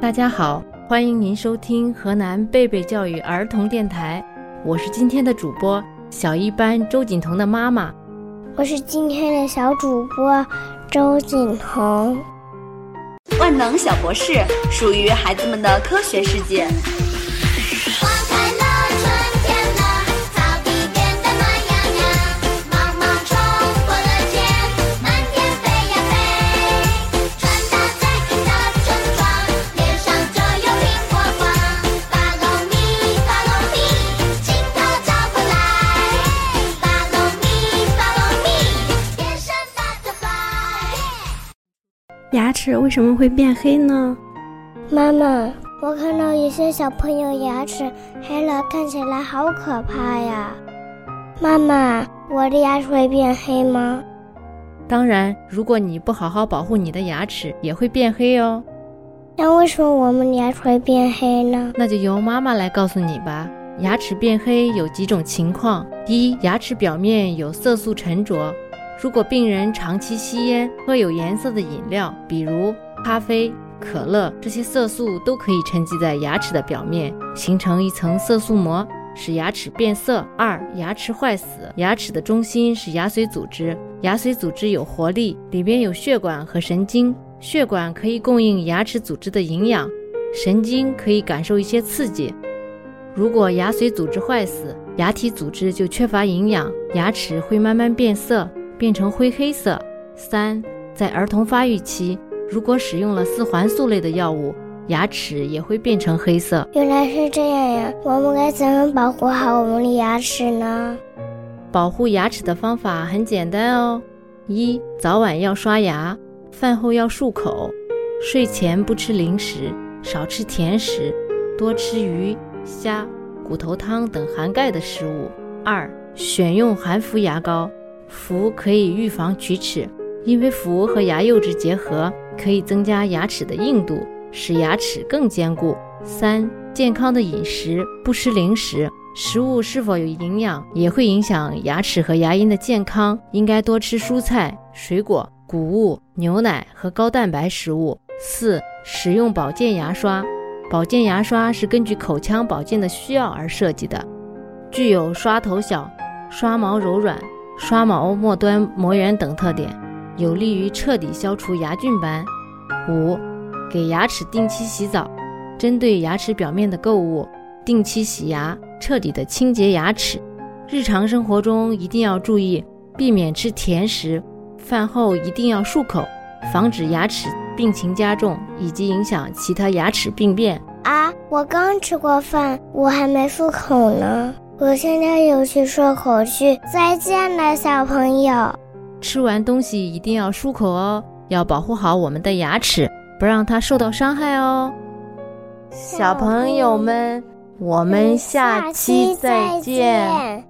大家好，欢迎您收听河南贝贝教育儿童电台，我是今天的主播小一班周锦彤的妈妈。我是今天的小主播周锦彤。万能小博士属于孩子们的科学世界。牙齿为什么会变黑呢？妈妈，我看到有些小朋友牙齿黑了，看起来好可怕呀。妈妈，我的牙齿会变黑吗？当然，如果你不好好保护你的牙齿，也会变黑哦。那为什么我们的牙齿会变黑呢？那就由妈妈来告诉你吧。牙齿变黑有几种情况：一、牙齿表面有色素沉着。如果病人长期吸烟、喝有颜色的饮料，比如咖啡、可乐，这些色素都可以沉积在牙齿的表面，形成一层色素膜，使牙齿变色。二、牙齿坏死。牙齿的中心是牙髓组织，牙髓组织有活力，里边有血管和神经，血管可以供应牙齿组织的营养，神经可以感受一些刺激。如果牙髓组织坏死，牙体组织就缺乏营养，牙齿会慢慢变色，变成灰黑色。三，在儿童发育期，如果使用了四环素类的药物，牙齿也会变成黑色。原来是这样呀！我们该怎么保护好我们的牙齿呢？保护牙齿的方法很简单哦：一，早晚要刷牙，饭后要漱口，睡前不吃零食，少吃甜食，多吃鱼、虾、骨头汤等含钙的食物。二，选用含氟牙膏，氟可以预防龋齿，因为氟和牙釉质结合，可以增加牙齿的硬度，使牙齿更坚固。三，健康的饮食，不吃零食。食物是否有营养，也会影响牙齿和牙龈的健康。应该多吃蔬菜、水果、谷物、牛奶和高蛋白食物。四、使用保健牙刷。保健牙刷是根据口腔保健的需要而设计的，具有刷头小、刷毛柔软、刷毛末端磨圆等特点，有利于彻底消除牙菌斑。五、给牙齿定期洗澡，针对牙齿表面的垢物，定期洗牙。彻底的清洁牙齿，日常生活中一定要注意，避免吃甜食，饭后一定要漱口，防止牙齿病情加重以及影响其他牙齿病变。啊，我刚吃过饭，我还没漱口呢，我现在有去漱口去。再见了，小朋友。吃完东西一定要漱口哦，要保护好我们的牙齿，不让它受到伤害哦。小朋友们。我们下期再见。